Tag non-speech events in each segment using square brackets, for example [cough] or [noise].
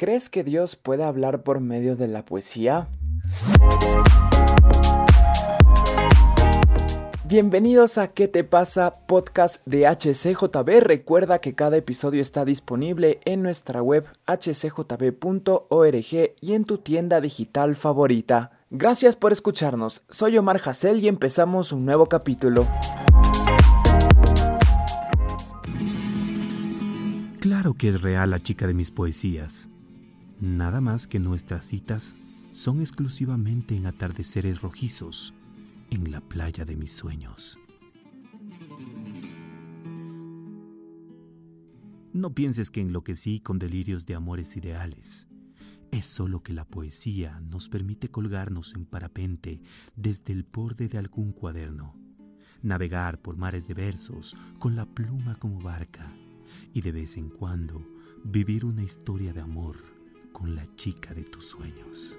¿Crees que Dios puede hablar por medio de la poesía? Bienvenidos a ¿Qué te pasa? Podcast de HCJB. Recuerda que cada episodio está disponible en nuestra web hcjb.org y en tu tienda digital favorita. Gracias por escucharnos. Soy Omar Hassel y empezamos un nuevo capítulo. Claro que es real la chica de mis poesías. Nada más que nuestras citas son exclusivamente en atardeceres rojizos en la playa de mis sueños. No pienses que enloquecí con delirios de amores ideales. Es solo que la poesía nos permite colgarnos en parapente desde el borde de algún cuaderno, navegar por mares de versos con la pluma como barca y de vez en cuando vivir una historia de amor con la chica de tus sueños.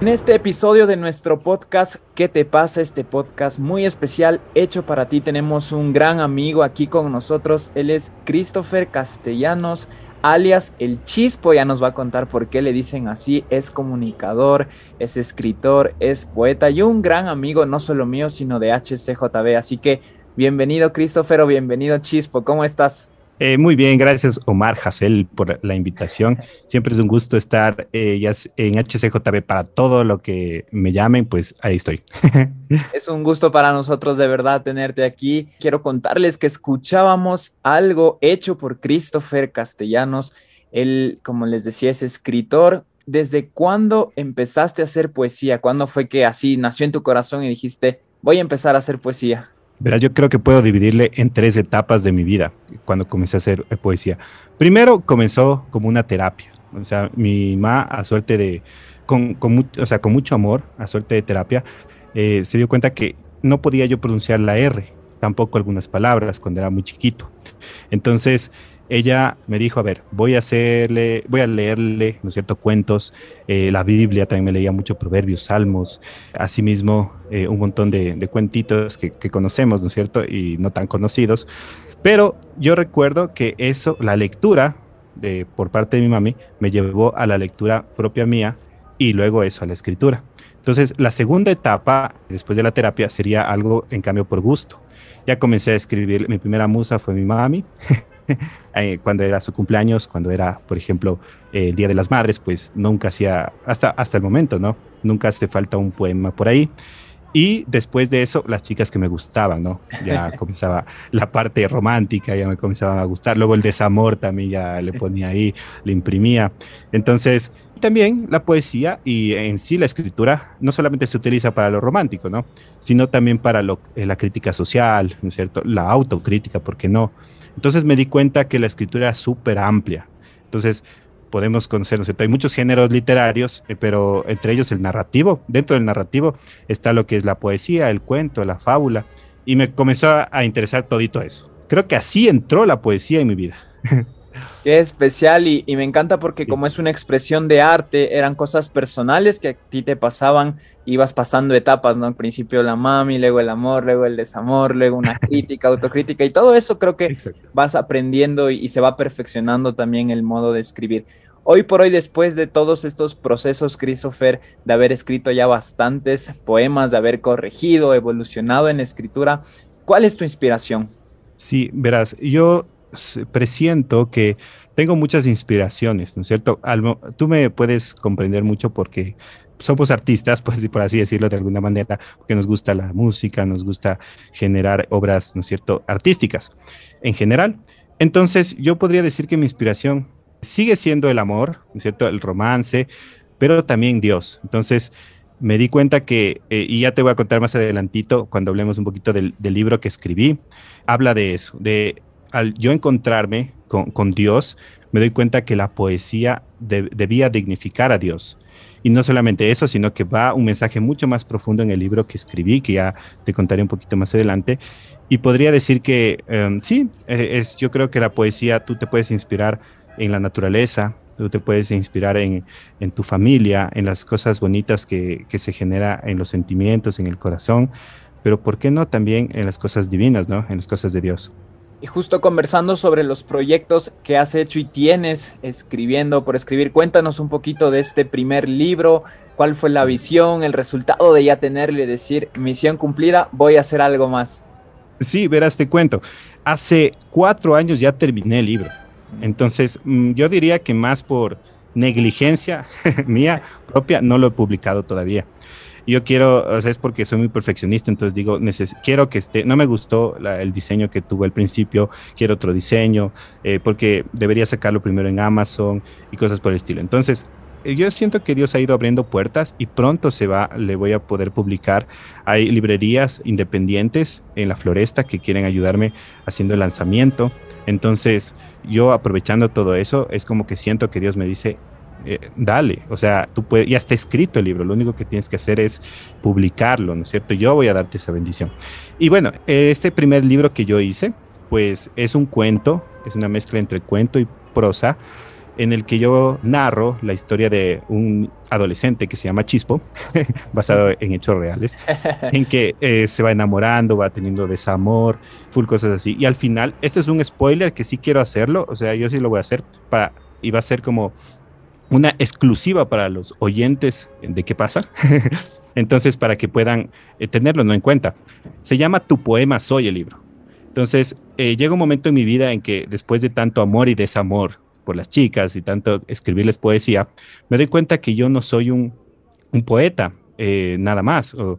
En este episodio de nuestro podcast, ¿Qué te pasa? Este podcast muy especial hecho para ti. Tenemos un gran amigo aquí con nosotros. Él es Christopher Castellanos alias El Chispo, ya nos va a contar por qué le dicen así, es comunicador, es escritor, es poeta y un gran amigo, no solo mío, sino de HCJB. Así que bienvenido Christopher o bienvenido Chispo, ¿cómo estás? Eh, muy bien, gracias Omar Hassel por la invitación. Siempre es un gusto estar eh, en HCJB para todo lo que me llamen, pues ahí estoy. [laughs] es un gusto para nosotros de verdad tenerte aquí. Quiero contarles que escuchábamos algo hecho por Christopher Castellanos. Él, como les decía, es escritor. ¿Desde cuándo empezaste a hacer poesía? ¿Cuándo fue que así nació en tu corazón y dijiste, voy a empezar a hacer poesía? Verás, yo creo que puedo dividirle en tres etapas de mi vida cuando comencé a hacer eh, poesía. Primero comenzó como una terapia. O sea, mi mamá, a suerte de, con, o sea, con mucho amor, a suerte de terapia, eh, se dio cuenta que no podía yo pronunciar la R, tampoco algunas palabras cuando era muy chiquito. Entonces, ella me dijo, a ver, voy a hacerle, voy a leerle, ¿no cierto?, cuentos, eh, la Biblia, también me leía mucho proverbios, salmos, asimismo eh, un montón de, cuentitos que, conocemos, ¿no es cierto?, y no tan conocidos. Pero yo recuerdo que eso, la lectura de, por parte de mi mami, me llevó a la lectura propia mía y luego eso, a la escritura. Entonces, la segunda etapa, después de la terapia, sería algo en cambio por gusto. Ya comencé a escribir, mi primera musa fue mi mami. [laughs] [laughs] Eh, cuando era su cumpleaños, cuando era, por ejemplo, el Día de las Madres, pues nunca hacía, hasta, hasta el momento, ¿no? Nunca hace falta un poema por ahí. Y después de eso, las chicas que me gustaban, ¿no? Ya [laughs] comenzaba la parte romántica, ya me comenzaba a gustar. Luego el desamor también ya le ponía ahí, le imprimía. Entonces, también la poesía y en sí la escritura no solamente se utiliza para lo romántico, ¿no? Sino también para lo, eh, la crítica social, ¿no es cierto? La autocrítica, ¿por qué no? Entonces me di cuenta que la escritura era súper amplia. Entonces podemos conocer, ¿no Hay muchos géneros literarios, eh, pero entre ellos el narrativo. Dentro del narrativo está lo que es la poesía, el cuento, la fábula. Y me comenzó a interesar todito eso. Creo que así entró la poesía en mi vida. [laughs] Qué especial y, me encanta porque como es una expresión de arte, eran cosas personales que a ti te pasaban, ibas pasando etapas, ¿no? Al principio la mami, luego el amor, luego el desamor, luego una [laughs] crítica, autocrítica y todo eso creo que vas aprendiendo y, se va perfeccionando también el modo de escribir. Hoy por hoy, después de todos estos procesos, Christopher, de haber escrito ya bastantes poemas, de haber corregido, evolucionado en escritura, ¿cuál es tu inspiración? Sí, verás, yo presiento que tengo muchas inspiraciones, ¿no es cierto? tú me puedes comprender mucho porque somos artistas, [laughs] pues por así decirlo de alguna manera, porque nos gusta la música, nos gusta generar obras, ¿no es cierto?, artísticas en general. Entonces, yo podría decir que mi inspiración sigue siendo el amor, ¿no es cierto?, el romance, pero también Dios. Entonces, me di cuenta que, eh, y ya te voy a contar más adelantito, cuando hablemos un poquito del, del libro que escribí, habla de eso, de al yo encontrarme con, Dios, me doy cuenta que la poesía debía dignificar a Dios. Y no solamente eso, sino que va un mensaje mucho más profundo en el libro que escribí, que ya te contaré un poquito más adelante. Y podría decir que em, sí, e, es, yo creo que la poesía tú te puedes inspirar en la naturaleza, tú te puedes inspirar en, tu familia, en las cosas bonitas que, que, se genera en los sentimientos, en el corazón, pero ¿por qué no también en las cosas divinas, ¿no? En las cosas de Dios. Y justo conversando sobre los proyectos que has hecho y tienes escribiendo por escribir, cuéntanos un poquito de este primer libro, cuál fue la visión, el resultado de ya tenerle, decir, misión cumplida, voy a hacer algo más. Sí, verás, te cuento. Hace cuatro años ya terminé el libro. Entonces, mm, yo diría que más por negligencia [laughs] mía propia, no lo he publicado todavía yo quiero, o sea, es porque soy muy perfeccionista, entonces digo, quiero que esté, no me gustó el diseño que tuvo al principio, quiero otro diseño, eh, porque debería sacarlo primero en Amazon y cosas por el estilo. Entonces, eh, yo siento que Dios ha ido abriendo puertas y pronto se va, le voy a poder publicar. Hay librerías independientes en la floresta que quieren ayudarme haciendo el lanzamiento. Entonces, yo aprovechando todo eso, es como que siento que Dios me dice, eh, dale, o sea, tú puedes, ya está escrito el libro, lo único que tienes que hacer es publicarlo, ¿no es cierto? Yo voy a darte esa bendición. Y bueno, este primer libro que yo hice, pues es un cuento, es una mezcla entre cuento y prosa, en el que yo narro la historia de un adolescente que se llama Chispo, [laughs] basado en hechos reales, [laughs] en que eh, se va enamorando, va teniendo desamor, full cosas así. Y al final, este es un spoiler que sí quiero hacerlo, o sea, yo sí lo voy a hacer para, y va a ser como una exclusiva para los oyentes de qué pasa. [laughs] Entonces, para que puedan eh, tenerlo ¿no? en cuenta. Se llama Tu poema soy el libro. Entonces, eh, llega un momento en mi vida en que después de tanto amor y desamor por las chicas y tanto escribirles poesía, me doy cuenta que yo no soy un, poeta, eh, nada más, o,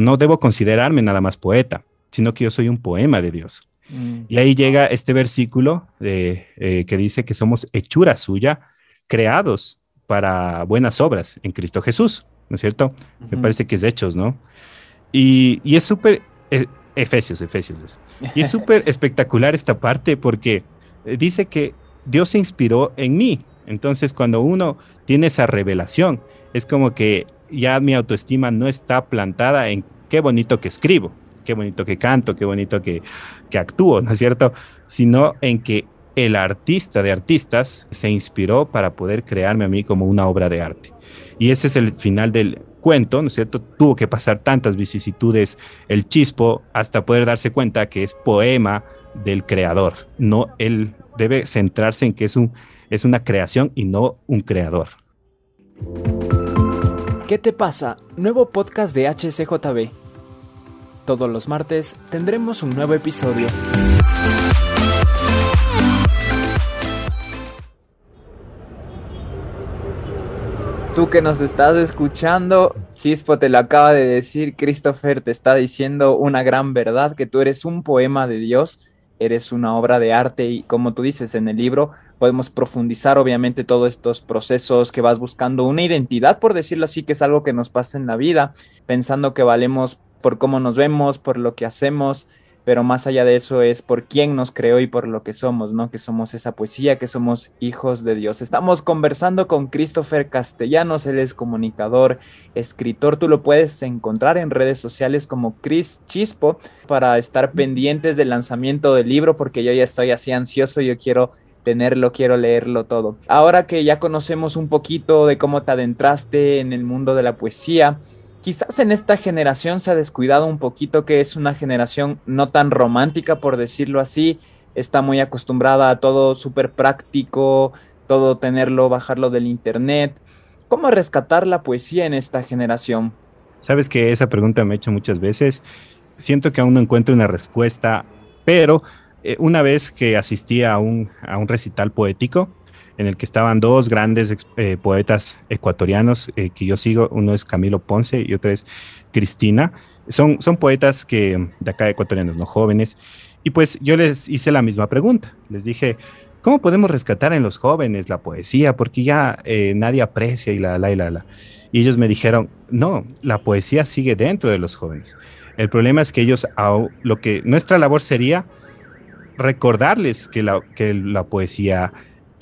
no debo considerarme nada más poeta, sino que yo soy un poema de Dios. Mm. Y ahí llega este versículo que dice que somos hechura suya, creados para buenas obras en Cristo Jesús, ¿no es cierto? Me parece que es Hechos, ¿no? Y, es súper, eh, Efesios, Efesios, y es súper [laughs] espectacular esta parte porque eh, dice que Dios se inspiró en mí. Entonces, cuando uno tiene esa revelación, es como que ya mi autoestima no está plantada en qué bonito que escribo, qué bonito que canto, qué bonito que, que actúo, ¿no es cierto? Sino en que el artista de artistas se inspiró para poder crearme a mí como una obra de arte. Y ese es el final del cuento, ¿no es cierto? Tuvo que pasar tantas vicisitudes el chispo hasta poder darse cuenta que es poema del creador. No, él debe centrarse en que es, un, es una creación y no un creador. ¿Qué te pasa? Nuevo podcast de HCJB. Todos los martes tendremos un nuevo episodio. Tú que nos estás escuchando, Chispo te lo acaba de decir, Christopher te está diciendo una gran verdad, que tú eres un poema de Dios, eres una obra de arte y como tú dices en el libro, podemos profundizar obviamente todos estos procesos que vas buscando una identidad, por decirlo así, que es algo que nos pasa en la vida, pensando que valemos por cómo nos vemos, por lo que hacemos, pero más allá de eso es por quién nos creó y por lo que somos, ¿no? Que somos esa poesía, que somos hijos de Dios. Estamos conversando con Christopher Castellanos, él es comunicador, escritor, tú lo puedes encontrar en redes sociales como Chris Chispo para estar pendientes del lanzamiento del libro, porque yo ya estoy así ansioso, yo quiero tenerlo, quiero leerlo todo. Ahora que ya conocemos un poquito de cómo te adentraste en el mundo de la poesía, quizás en esta generación se ha descuidado un poquito que es una generación no tan romántica, por decirlo así, está muy acostumbrada a todo súper práctico, todo tenerlo, bajarlo del internet. ¿Cómo rescatar la poesía en esta generación? Sabes que esa pregunta me he hecho muchas veces. Siento que aún no encuentro una respuesta, pero eh, una vez que asistí a un, a un recital poético, en el que estaban dos grandes eh, poetas ecuatorianos eh, que yo sigo, uno es Camilo Ponce y otro es Cristina. Son, son poetas que de acá ecuatorianos, no jóvenes. Y pues yo les hice la misma pregunta. Les dije, ¿cómo podemos rescatar en los jóvenes la poesía? Porque ya eh, nadie aprecia y la, la, y la, la. Y ellos me dijeron, no, la poesía sigue dentro de los jóvenes. El problema es que ellos, lo que nuestra labor sería recordarles que la, que la poesía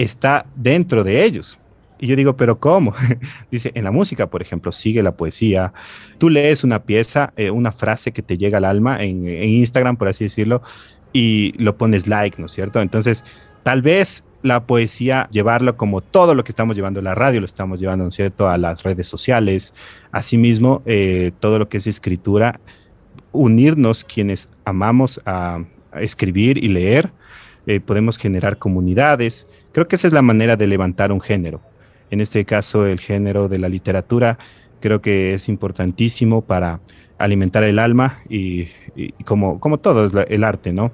está dentro de ellos. Y yo digo, pero ¿cómo? [laughs] Dice, en la música, por ejemplo, sigue la poesía. Tú lees una pieza, eh, una frase que te llega al alma en, Instagram, por así decirlo, y lo pones like, ¿no es cierto? Entonces, tal vez la poesía, llevarlo como todo lo que estamos llevando a la radio, lo estamos llevando, ¿no es cierto?, a las redes sociales, asimismo, eh, todo lo que es escritura, unirnos quienes amamos a, escribir y leer, eh, podemos generar comunidades. Creo que esa es la manera de levantar un género. En este caso, el género de la literatura, creo que es importantísimo para alimentar el alma y, como, como todo es el arte, ¿no?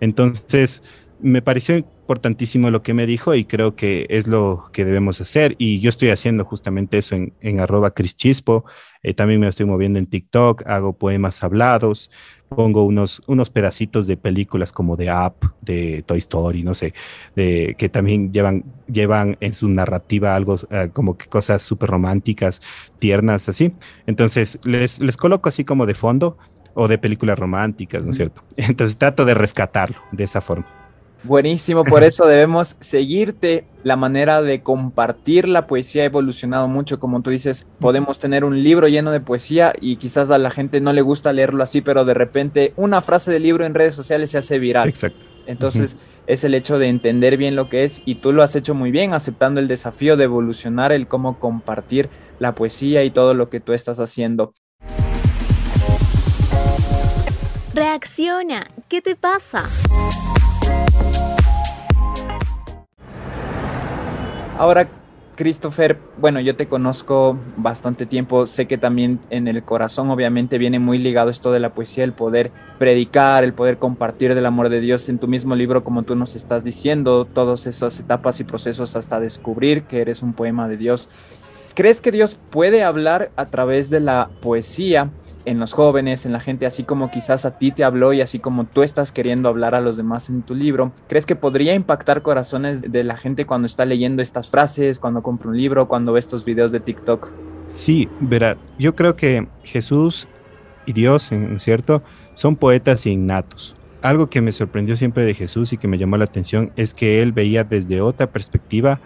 Entonces, me pareció importantísimo lo que me dijo y creo que es lo que debemos hacer. Y yo estoy haciendo justamente eso en, en arroba crischispo. Eh, también me estoy moviendo en TikTok, hago poemas hablados, pongo unos, unos pedacitos de películas como de Up, de Toy Story, no sé, de, que también llevan, llevan en su narrativa algo eh, como que cosas súper románticas, tiernas, así. Entonces les, les coloco así como de fondo o de películas románticas, ¿no es cierto? [laughs] Entonces trato de rescatarlo de esa forma. Buenísimo, por eso [laughs] debemos seguirte. La manera de compartir la poesía ha evolucionado mucho, como tú dices, podemos tener un libro lleno de poesía y quizás a la gente no le gusta leerlo así, pero de repente una frase del libro en redes sociales se hace viral. Exacto. Entonces es el hecho de entender bien lo que es y tú lo has hecho muy bien, aceptando el desafío de evolucionar, el cómo compartir la poesía y todo lo que tú estás haciendo. Reacciona, ¿qué te pasa? Ahora, Christopher, bueno, yo te conozco bastante tiempo, sé que también en el corazón obviamente viene muy ligado esto de la poesía, el poder predicar, el poder compartir del amor de Dios en tu mismo libro, como tú nos estás diciendo, todas esas etapas y procesos hasta descubrir que eres un poema de Dios. ¿Crees que Dios puede hablar a través de la poesía en los jóvenes, en la gente, así como quizás a ti te habló y así como tú estás queriendo hablar a los demás en tu libro? ¿Crees que podría impactar corazones de la gente cuando está leyendo estas frases, cuando compra un libro, cuando ve estos videos de TikTok? Sí, verá, yo creo que Jesús y Dios, ¿en cierto? Son poetas innatos. Algo que me sorprendió siempre de Jesús y que me llamó la atención es que él veía desde otra perspectiva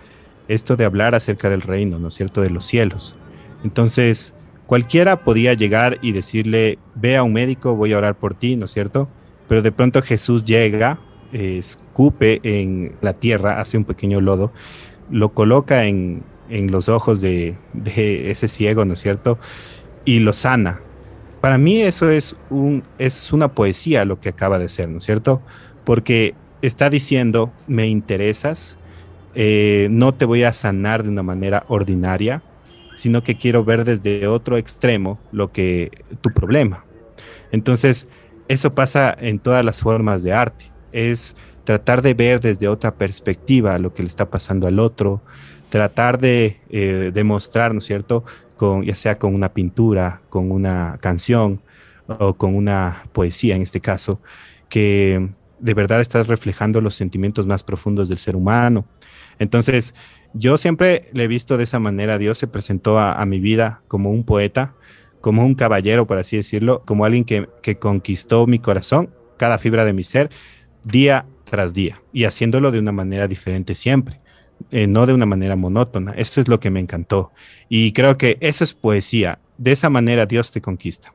esto de hablar acerca del reino, ¿no es cierto?, de los cielos. Entonces, cualquiera podía llegar y decirle, ve a un médico, voy a orar por ti, ¿no es cierto? Pero de pronto Jesús llega, escupe en la tierra, hace un pequeño lodo, lo coloca en, los ojos de, de, ese ciego, ¿no es cierto? Y lo sana. Para mí eso es, un, es una poesía lo que acaba de ser, ¿no es cierto? Porque está diciendo, me interesas, eh, no te voy a sanar de una manera ordinaria, sino que quiero ver desde otro extremo lo que tu problema. Entonces, eso pasa en todas las formas de arte. Es tratar de ver desde otra perspectiva lo que le está pasando al otro, tratar de eh, demostrar, ¿no es cierto?, con, ya sea con una pintura, con una canción o con una poesía en este caso, que de verdad estás reflejando los sentimientos más profundos del ser humano. Entonces, yo siempre le he visto de esa manera. Dios se presentó a, mi vida como un poeta, como un caballero, por así decirlo, como alguien que, conquistó mi corazón, cada fibra de mi ser, día tras día, y haciéndolo de una manera diferente siempre. Eh, no de una manera monótona. Eso es lo que me encantó. Y creo que eso es poesía. De esa manera Dios te conquista.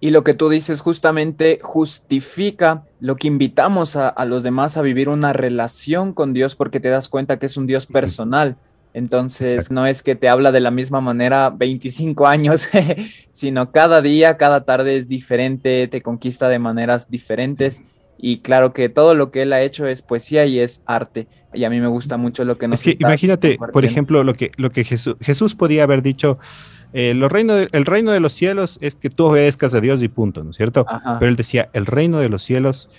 Y lo que tú dices justamente justifica lo que invitamos a, los demás a vivir una relación con Dios porque te das cuenta que es un Dios personal. Entonces no es que te habla de la misma manera 25 años, [laughs] sino cada día, cada tarde es diferente, te conquista de maneras diferentes. Y claro que todo lo que él ha hecho es poesía y es arte. Y a mí me gusta mucho lo que nos Es que imagínate, por ejemplo, lo que, lo que Jesús, Jesús podía haber dicho, eh, reino el reino de los cielos es que tú obedezcas a Dios y punto, ¿no es cierto? Pero él decía, el reino de los cielos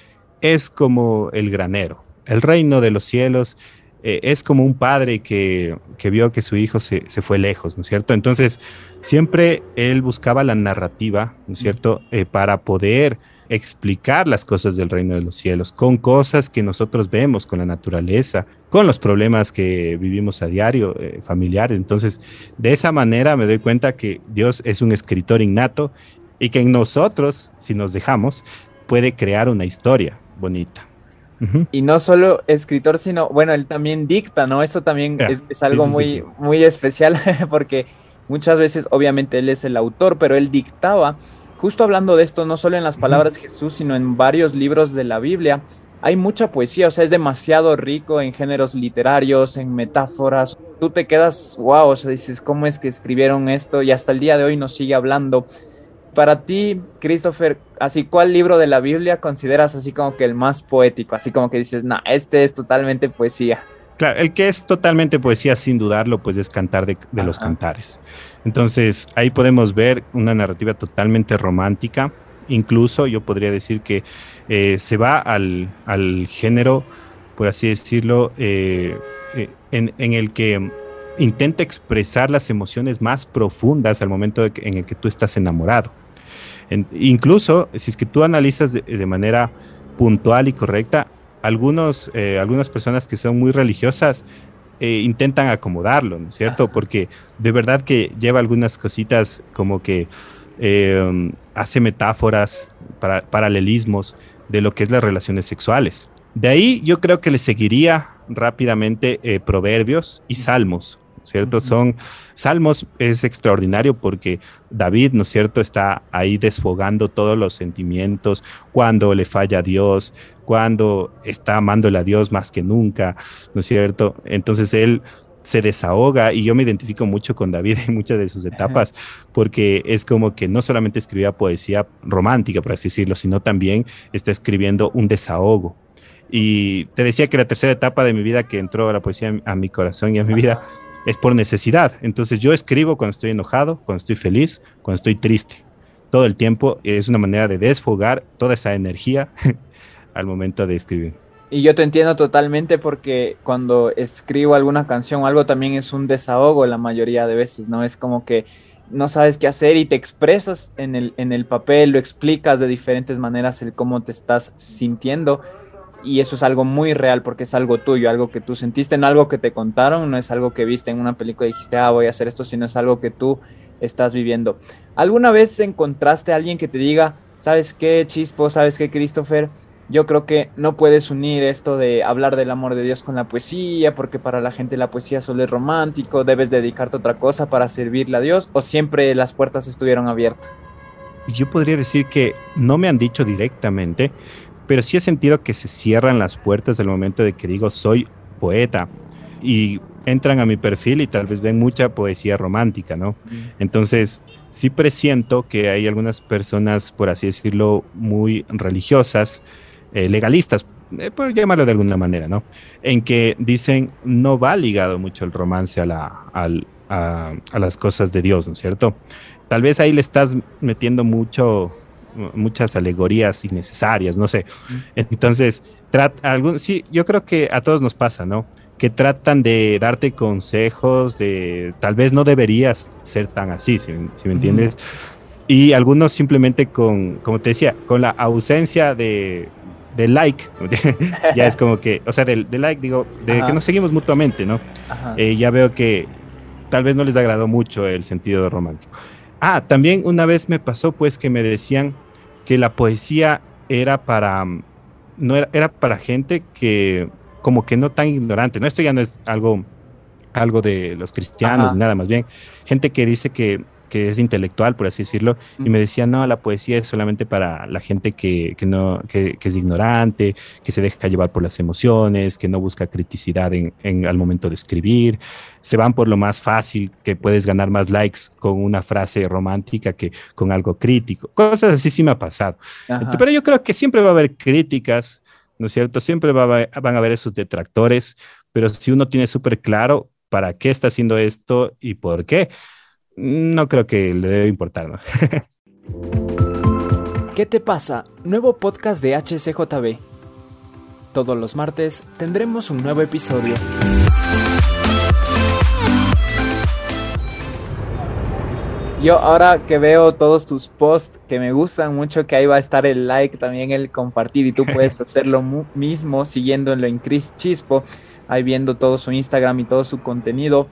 es como el granero. El reino de los cielos eh, es como un padre que, vio que su hijo se, fue lejos, ¿no es cierto? Entonces, siempre él buscaba la narrativa, ¿no es cierto?, eh, para poder explicar las cosas del reino de los cielos, con cosas que nosotros vemos, con la naturaleza, con los problemas que vivimos a diario, eh, familiares. Entonces, de esa manera me doy cuenta que Dios es un escritor innato y que en nosotros, si nos dejamos, puede crear una historia bonita. Y no solo escritor, sino, bueno, él también dicta, ¿no? Eso también es, algo muy, muy especial [laughs] porque muchas veces, obviamente, él es el autor, pero él dictaba justo hablando de esto, no solo en las palabras de Jesús, sino en varios libros de la Biblia, hay mucha poesía, o sea, es demasiado rico en géneros literarios, en metáforas. Tú te quedas, wow, o sea, dices, ¿cómo es que escribieron esto? Y hasta el día de hoy nos sigue hablando. Para ti, Christopher, así, ¿cuál libro de la Biblia consideras así como que el más poético? Así como que dices, no, este es totalmente poesía. Claro, el que es totalmente poesía, sin dudarlo, pues es cantar de, los cantares. Entonces, ahí podemos ver una narrativa totalmente romántica. Incluso yo podría decir que eh, se va al, género, por así decirlo, eh, eh, en, el que intenta expresar las emociones más profundas al momento en el que tú estás enamorado. incluso si es que tú analizas de, manera puntual y correcta, algunos, algunas personas que son muy religiosas intentan acomodarlo, ¿no es cierto? Porque de verdad que lleva algunas cositas como que hace metáforas, para, paralelismos de lo que es las relaciones sexuales. De ahí yo creo que le seguiría rápidamente eh, Proverbios y Salmos, ¿cierto? Son Salmos es extraordinario porque David, ¿no es cierto?, está ahí desfogando todos los sentimientos cuando le falla a Dios, cuando está amándole a Dios más que nunca, ¿no es cierto? Entonces él se desahoga y yo me identifico mucho con David en muchas de sus etapas porque es como que no solamente escribía poesía romántica, por así decirlo, sino también está escribiendo un desahogo. Y te decía que la tercera etapa de mi vida que entró la poesía a mi corazón y a mi vida es por necesidad. Entonces yo escribo cuando estoy enojado, cuando estoy feliz, cuando estoy triste. Todo el tiempo es una manera de desfogar toda esa energía [laughs] al momento de escribir. Y yo te entiendo totalmente porque cuando escribo alguna canción o algo también es un desahogo la mayoría de veces, ¿no? Es como que no sabes qué hacer y te expresas en el, en el papel, lo explicas de diferentes maneras el cómo te estás sintiendo y eso es algo muy real porque es algo tuyo, algo que tú sentiste, no algo que te contaron, no es algo que viste en una película y dijiste, ah, voy a hacer esto, sino es algo que tú estás viviendo. ¿Alguna vez encontraste a alguien que te diga, sabes qué, Chispo, sabes qué, Christopher? yo creo que no puedes unir esto de hablar del amor de Dios con la poesía, porque para la gente la poesía solo es romántico, debes dedicarte a otra cosa para servirle a Dios, o siempre las puertas estuvieron abiertas. Yo podría decir que no me han dicho directamente, pero sí he sentido que se cierran las puertas el momento de que digo soy poeta y entran a mi perfil y tal vez ven mucha poesía romántica, ¿no? Entonces, sí presiento que hay algunas personas, por así decirlo, muy religiosas, eh, legalistas, eh, por llamarlo de alguna manera, ¿no? En que dicen no va ligado mucho el romance a, la, a, las cosas de Dios, ¿no es cierto? Tal vez ahí le estás metiendo mucho, muchas alegorías innecesarias, no sé. Entonces, algún, sí, yo creo que a todos nos pasa, ¿no? Que tratan de darte consejos de tal vez no deberías ser tan así, si, me entiendes. Y algunos simplemente con, como te decía, con la ausencia de, de like, [laughs] ya es como que, o sea, de, like, digo, de que nos seguimos mutuamente, ¿no? Eh, ya veo que tal vez no les agradó mucho el sentido romántico. Ah, también una vez me pasó pues que me decían que la poesía era para, no era, era para gente que como que no tan ignorante, ¿no? Esto ya no es algo, algo de los cristianos, nada más bien, gente que dice que que es intelectual, por así decirlo, y me decía, no, la poesía es solamente para la gente que, no, que, es ignorante, que se deja llevar por las emociones, que no busca criticidad en, al momento de escribir, se van por lo más fácil, que puedes ganar más likes con una frase romántica que con algo crítico. Cosas así sí me ha pasado. Pero yo creo que siempre va a haber críticas, ¿no es cierto? Siempre va van a haber esos detractores, pero si uno tiene súper claro para qué está haciendo esto y por qué, no creo que le debe importar, ¿no? [laughs] ¿Qué te pasa? Nuevo podcast de HCJB. Todos los martes tendremos un nuevo episodio. Yo ahora que veo todos tus posts que me gustan mucho, que ahí va a estar el like, también el compartir y tú puedes [laughs] hacer lo mismo siguiéndolo en Chris Chispo, ahí viendo todo su Instagram y todo su contenido.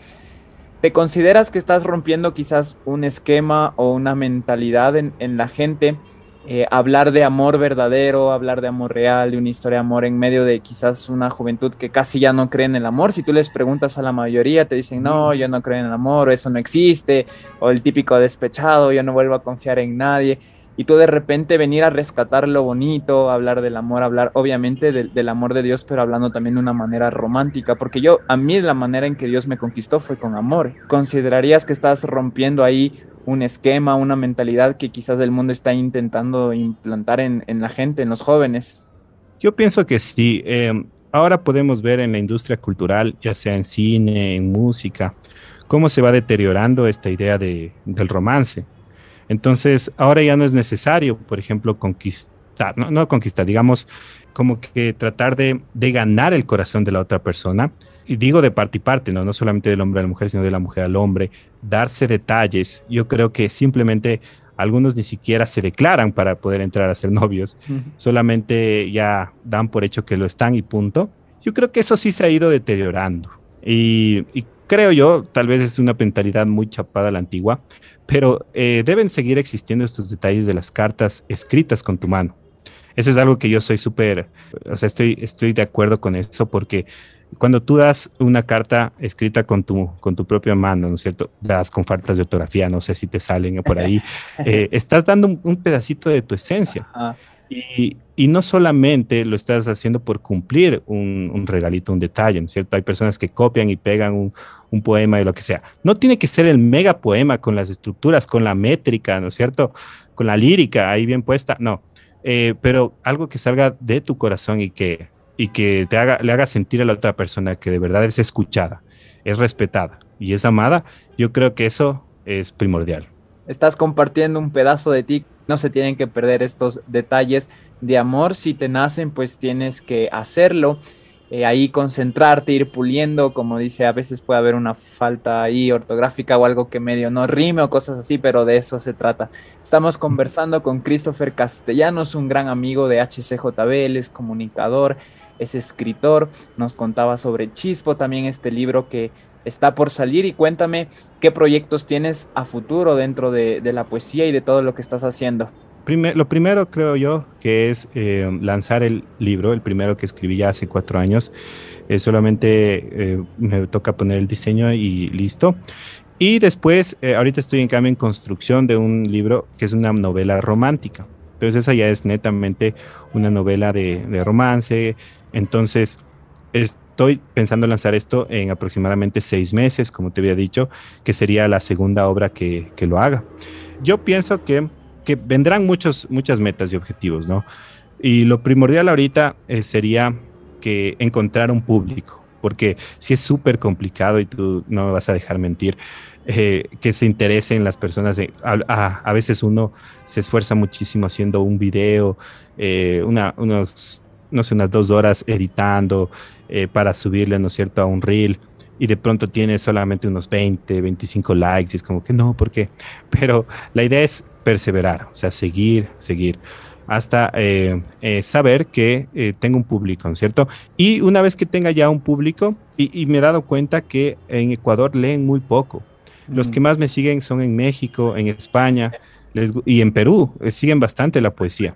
¿Te consideras que estás rompiendo quizás un esquema o una mentalidad en, la gente? Eh, hablar de amor verdadero, hablar de amor real, de una historia de amor en medio de quizás una juventud que casi ya no cree en el amor. Si tú les preguntas a la mayoría, te dicen, no, yo no creo en el amor, o eso no existe, o el típico despechado, yo no vuelvo a confiar en nadie. Y tú de repente venir a rescatar lo bonito, hablar del amor, hablar obviamente del amor de Dios, pero hablando también de una manera romántica, porque yo, a mí la manera en que Dios me conquistó fue con amor. ¿Considerarías que estás rompiendo ahí un esquema, una mentalidad que quizás el mundo está intentando implantar en, la gente, en los jóvenes? Yo pienso que sí. Eh, ahora podemos ver en la industria cultural, ya sea en cine, en música, cómo se va deteriorando esta idea de, del romance entonces, ahora ya no es necesario, por ejemplo, conquistar, no, no conquistar, digamos, como que tratar de, ganar el corazón de la otra persona. Y digo de parte y parte, ¿no? no solamente del hombre a la mujer, sino de la mujer al hombre, darse detalles. Yo creo que simplemente algunos ni siquiera se declaran para poder entrar a ser novios, solamente ya dan por hecho que lo están y punto. Yo creo que eso sí se ha ido deteriorando. Y, y creo yo, tal vez es una mentalidad muy chapada a la antigua, pero eh, deben seguir existiendo estos detalles de las cartas escritas con tu mano. Eso es algo que yo soy súper, o sea, estoy, estoy de acuerdo con eso porque cuando tú das una carta escrita con tu, con tu propia mano, ¿no es cierto? Das con faltas de ortografía, no sé si te salen por ahí, [laughs] eh, estás dando un, pedacito de tu esencia. Y, y, no solamente lo estás haciendo por cumplir un, un, regalito, un detalle, ¿no es cierto? Hay personas que copian y pegan un, un poema y lo que sea. No tiene que ser el mega poema con las estructuras, con la métrica, ¿no es cierto? Con la lírica ahí bien puesta, no. Eh, pero algo que salga de tu corazón y que, y que te haga, le haga sentir a la otra persona que de verdad es escuchada, es respetada y es amada, yo creo que eso es primordial. Estás compartiendo un pedazo de ti no se tienen que perder estos detalles de amor. Si te nacen, pues tienes que hacerlo. Eh, ahí concentrarte, ir puliendo, como dice, a veces puede haber una falta ahí ortográfica o algo que medio no rime o cosas así, pero de eso se trata. Estamos conversando con Christopher Castellanos, un gran amigo de HCJB, él es comunicador, es escritor, nos contaba sobre Chispo, también este libro que está por salir y cuéntame qué proyectos tienes a futuro dentro de, la poesía y de todo lo que estás haciendo. lo primero creo yo que es eh, lanzar el libro, el primero que escribí ya hace cuatro años. Eh, solamente eh, me toca poner el diseño y listo. Y después, ahorita estoy en cambio en construcción de un libro que es una novela romántica. Entonces esa ya es netamente una novela de, de romance. Entonces, es, Estoy pensando lanzar esto en aproximadamente seis meses, como te había dicho, que sería la segunda obra que, que lo haga. Yo pienso que, que, vendrán muchos, muchas metas y objetivos, ¿no? Y lo primordial ahorita eh, sería que encontrar un público, porque si es súper complicado y tú no me vas a dejar mentir, eh, que se interesen las personas. a, a, veces uno se esfuerza muchísimo haciendo un video, eh, una, unos no sé, unas dos horas editando eh, para subirle, ¿no es cierto?, a un reel y de pronto tiene solamente unos 20, 25 likes y es como que no, ¿por qué? [laughs] Pero la idea es perseverar, o sea, seguir, seguir hasta eh, eh, saber que tengo un público, ¿no es cierto? Y una vez que tenga ya un público, y, me he dado cuenta que en Ecuador leen muy poco. Los que mm. más me siguen son en México, en España y en Perú, siguen bastante la poesía.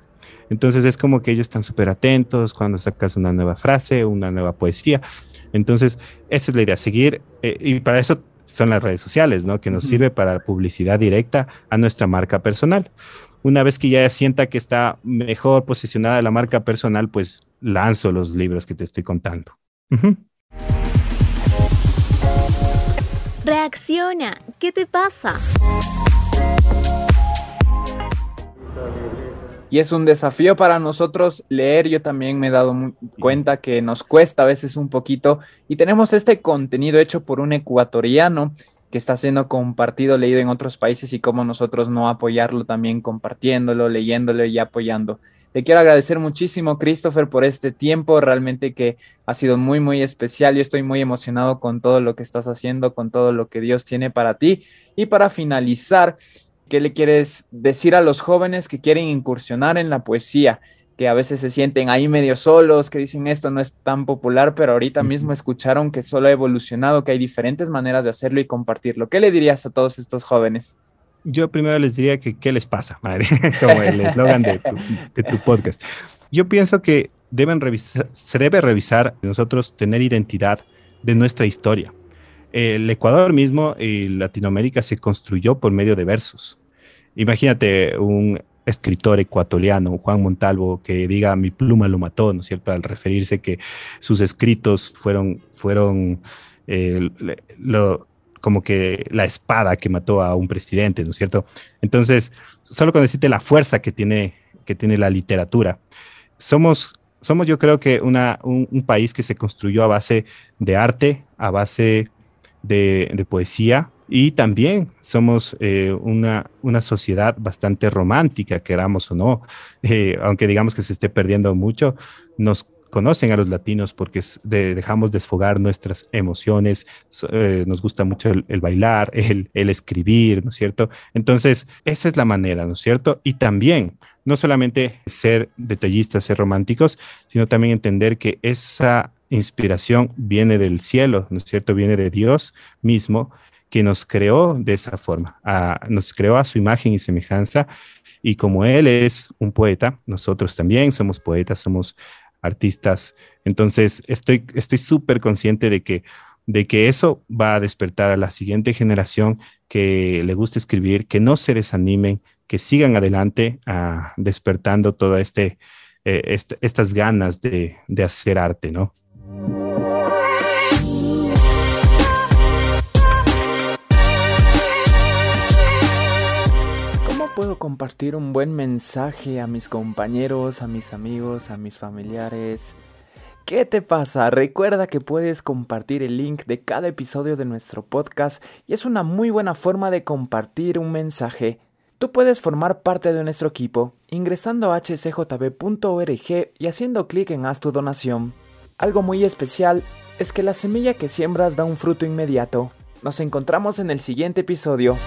Entonces es como que ellos están súper atentos cuando sacas una nueva frase, una nueva poesía. Entonces, esa es la idea, seguir, eh, y para eso son las redes sociales, ¿no? Que nos sirve para publicidad directa a nuestra marca personal. Una vez que ya sienta que está mejor posicionada la marca personal, pues lanzo los libros que te estoy contando. Reacciona, ¿qué te pasa? Y es un desafío para nosotros leer. Yo también me he dado cuenta que nos cuesta a veces un poquito y tenemos este contenido hecho por un ecuatoriano que está siendo compartido, leído en otros países y cómo nosotros no apoyarlo también compartiéndolo, leyéndolo y apoyando. Te quiero agradecer muchísimo, Christopher, por este tiempo, realmente que ha sido muy, muy especial. Yo estoy muy emocionado con todo lo que estás haciendo, con todo lo que Dios tiene para ti. Y para finalizar, ¿Qué le quieres decir a los jóvenes que quieren incursionar en la poesía? que a veces se sienten ahí medio solos, que dicen esto no es tan popular, pero ahorita mismo escucharon que solo ha evolucionado, que hay diferentes maneras de hacerlo y compartirlo. ¿Qué le dirías a todos estos jóvenes? Yo primero les diría que qué les pasa, [laughs] madre, como el eslogan de, tu podcast. Yo pienso que deben revisar, se debe revisar nosotros tener identidad de nuestra historia. El Ecuador mismo y Latinoamérica se construyó por medio de versos. Imagínate un, escritor ecuatoriano, Juan Montalvo, que diga mi pluma lo mató, ¿no es cierto? Al referirse que sus escritos fueron, fueron eh, como que la espada que mató a un presidente, ¿no es cierto? Entonces, solo con decirte la fuerza que tiene, que tiene la literatura. Somos, somos yo creo que una, un, país que se construyó a base de arte, a base de, poesía, y también somos eh, una, una sociedad bastante romántica, queramos o no, eh, aunque digamos que se esté perdiendo mucho, nos conocen a los latinos porque dejamos desfogar nuestras emociones, eh, nos gusta mucho el, bailar, [laughs] el, el, escribir, ¿no es cierto? Entonces, esa es la manera, ¿no es cierto? Y también, no solamente ser detallistas, ser románticos, sino también entender que esa inspiración viene del cielo, ¿no es cierto? Viene de Dios mismo que nos creó de esa forma, nos creó a su imagen y semejanza y como Él es un poeta, nosotros también somos poetas, somos artistas. Entonces, estoy súper consciente de que, de que eso va a despertar a la siguiente generación que le guste escribir, que no se desanimen, que sigan adelante ah, despertando todas este, eh, estas ganas de, de hacer arte, ¿no? Compartir un buen mensaje a mis compañeros, a mis amigos, a mis familiares? ¿Qué te pasa? Recuerda que puedes compartir el link de cada episodio de nuestro podcast y es una muy buena forma de compartir un mensaje. Tú puedes formar parte de nuestro equipo ingresando a hcjb.org y haciendo clic en Haz tu donación. Algo muy especial es que la semilla que siembras da un fruto inmediato. Nos encontramos en el siguiente episodio.